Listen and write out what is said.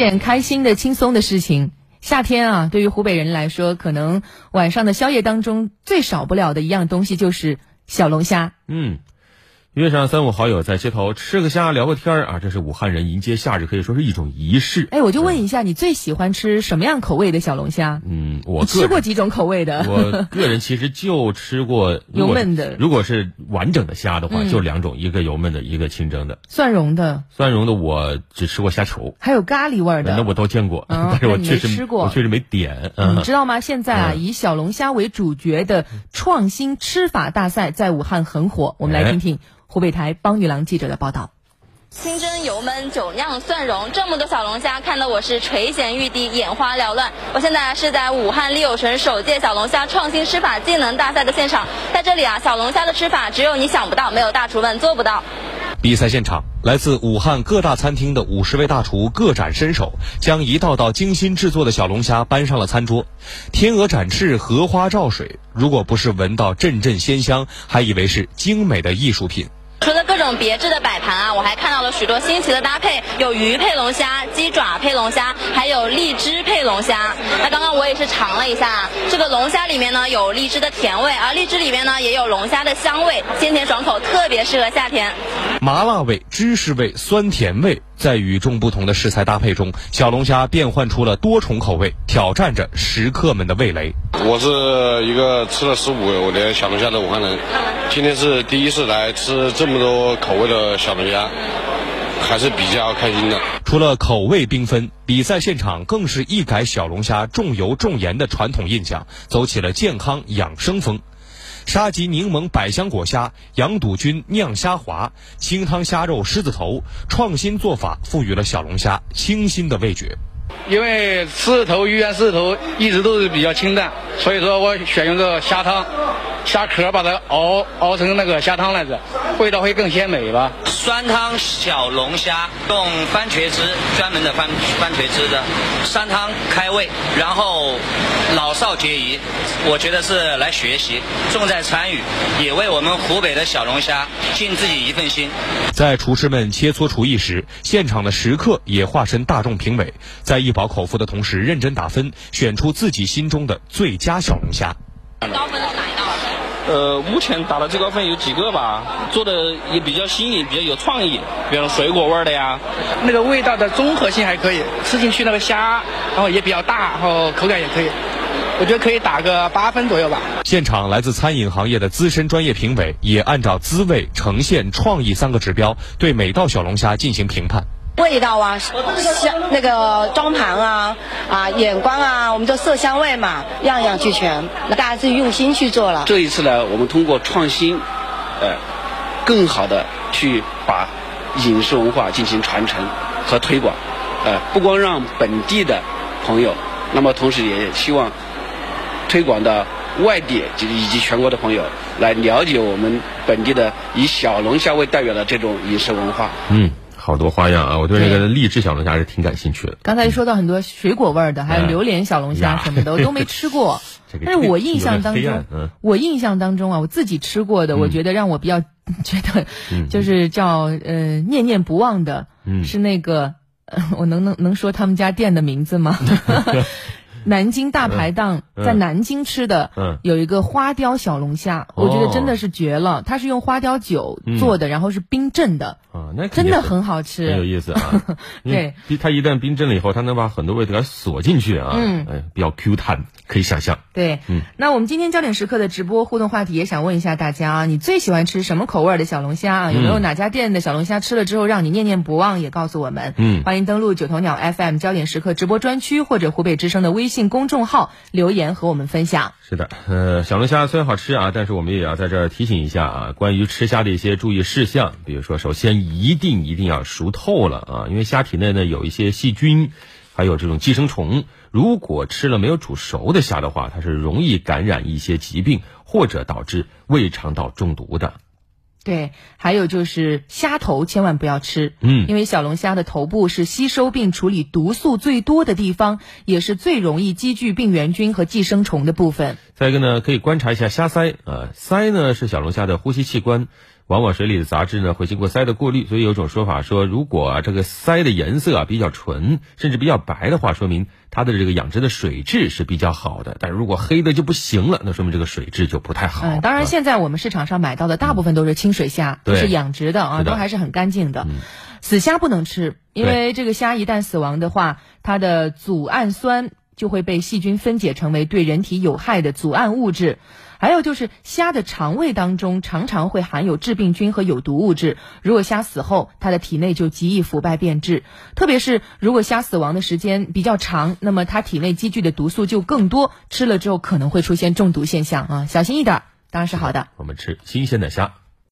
点开心的、轻松的事情。夏天啊，对于湖北人来说，可能晚上的宵夜当中最少不了的一样东西就是小龙虾。嗯。约上三五好友在街头吃个虾聊个天儿啊，这是武汉人迎接夏日可以说是一种仪式。哎，我就问一下，你最喜欢吃什么样口味的小龙虾？嗯，我吃过几种口味的。我个人其实就吃过 油焖的。如果是完整的虾的话，就两种，一个油焖的，一个清蒸的。蒜蓉的。蒜蓉的我只吃过虾球。还有咖喱味的。那我都见过，但是我确实吃过我确实没点。你知道吗？现在啊，以小龙虾为主角的创新吃法大赛在武汉很火。我们来听听。湖北台帮女郎记者的报道：清蒸、油焖、酒酿、蒜蓉，这么多小龙虾，看得我是垂涎欲滴，眼花缭乱。我现在是在武汉利友城首届小龙虾创新吃法技能大赛的现场，在这里啊，小龙虾的吃法只有你想不到，没有大厨们做不到。比赛现场，来自武汉各大餐厅的五十位大厨各展身手，将一道道精心制作的小龙虾搬上了餐桌。天鹅展翅，荷花照水，如果不是闻到阵阵鲜香，还以为是精美的艺术品。这种别致的摆盘啊，我还看到了许多新奇的搭配，有鱼配龙虾、鸡爪配龙虾，还有荔枝配龙虾。那刚刚我也是尝了一下，这个龙虾里面呢有荔枝的甜味，而荔枝里面呢也有龙虾的香味，鲜甜爽口，特别适合夏天。麻辣味、芝士味、酸甜味。在与众不同的食材搭配中，小龙虾变换出了多重口味，挑战着食客们的味蕾。我是一个吃了十五年小龙虾的武汉人，今天是第一次来吃这么多口味的小龙虾，还是比较开心的。除了口味缤纷，比赛现场更是一改小龙虾重油重盐的传统印象，走起了健康养生风。沙棘柠檬百香果虾、羊肚菌酿虾滑、清汤虾肉狮子头，创新做法赋予了小龙虾清新的味觉。因为狮子头、鱼圆狮子头一直都是比较清淡，所以说我选用这个虾汤。虾壳把它熬熬成那个虾汤来着，味道会更鲜美吧。酸汤小龙虾用番茄汁，专门的番番茄汁的，酸汤开胃，然后老少皆宜。我觉得是来学习，重在参与，也为我们湖北的小龙虾尽自己一份心。在厨师们切磋厨艺时，现场的食客也化身大众评委，在一饱口福的同时认真打分，选出自己心中的最佳小龙虾。高分？呃，目前打的最高分有几个吧，做的也比较新颖，比较有创意，比如水果味的呀。那个味道的综合性还可以，吃进去那个虾，然后也比较大，然后口感也可以，我觉得可以打个八分左右吧。现场来自餐饮行业的资深专业评委也按照滋味、呈现、创意三个指标，对每道小龙虾进行评判。味道啊，香那个装盘啊啊，眼光啊，我们的色香味嘛，样样俱全。那大家是用心去做了。这一次呢，我们通过创新，呃，更好的去把饮食文化进行传承和推广，呃，不光让本地的朋友，那么同时也希望推广到外地及以及全国的朋友来了解我们本地的以小龙虾为代表的这种饮食文化。嗯。好多花样啊！我对那个荔枝小龙虾是挺感兴趣的。刚才说到很多水果味儿的，还有榴莲小龙虾什么的，我都没吃过。但是我印象当中，我印象当中啊，我自己吃过的，我觉得让我比较觉得就是叫呃念念不忘的，是那个 我能能能说他们家店的名字吗？南京大排档在南京吃的，有一个花雕小龙虾，我觉得真的是绝了。它是用花雕酒做的，然后是冰镇的啊，那真的很好吃，很有意思啊。对，它一旦冰镇了以后，它能把很多味道给锁进去啊，嗯，比较 Q 弹，可以想象。对，嗯，那我们今天焦点时刻的直播互动话题也想问一下大家啊，你最喜欢吃什么口味的小龙虾啊？有没有哪家店的小龙虾吃了之后让你念念不忘？也告诉我们。嗯，欢迎登录九头鸟 FM 焦点时刻直播专区或者湖北之声的微。信公众号留言和我们分享。是的，呃，小龙虾虽然好吃啊，但是我们也要在这儿提醒一下啊，关于吃虾的一些注意事项。比如说，首先一定一定要熟透了啊，因为虾体内呢有一些细菌，还有这种寄生虫，如果吃了没有煮熟的虾的话，它是容易感染一些疾病，或者导致胃肠道中毒的。对，还有就是虾头千万不要吃，嗯，因为小龙虾的头部是吸收并处理毒素最多的地方，也是最容易积聚病原菌和寄生虫的部分。再一个呢，可以观察一下虾鳃啊，鳃呢是小龙虾的呼吸器官。往往水里的杂质呢会经过鳃的过滤，所以有种说法说，如果这个鳃的颜色啊比较纯，甚至比较白的话，说明它的这个养殖的水质是比较好的。但如果黑的就不行了，那说明这个水质就不太好。嗯，当然现在我们市场上买到的大部分都是清水虾，都是养殖的啊，都还是很干净的。死虾不能吃，因为这个虾一旦死亡的话，它的组氨酸就会被细菌分解成为对人体有害的组胺物质。还有就是虾的肠胃当中常常会含有致病菌和有毒物质，如果虾死后，它的体内就极易腐败变质。特别是如果虾死亡的时间比较长，那么它体内积聚的毒素就更多，吃了之后可能会出现中毒现象啊，小心一点，当然是好的。我们吃新鲜的虾。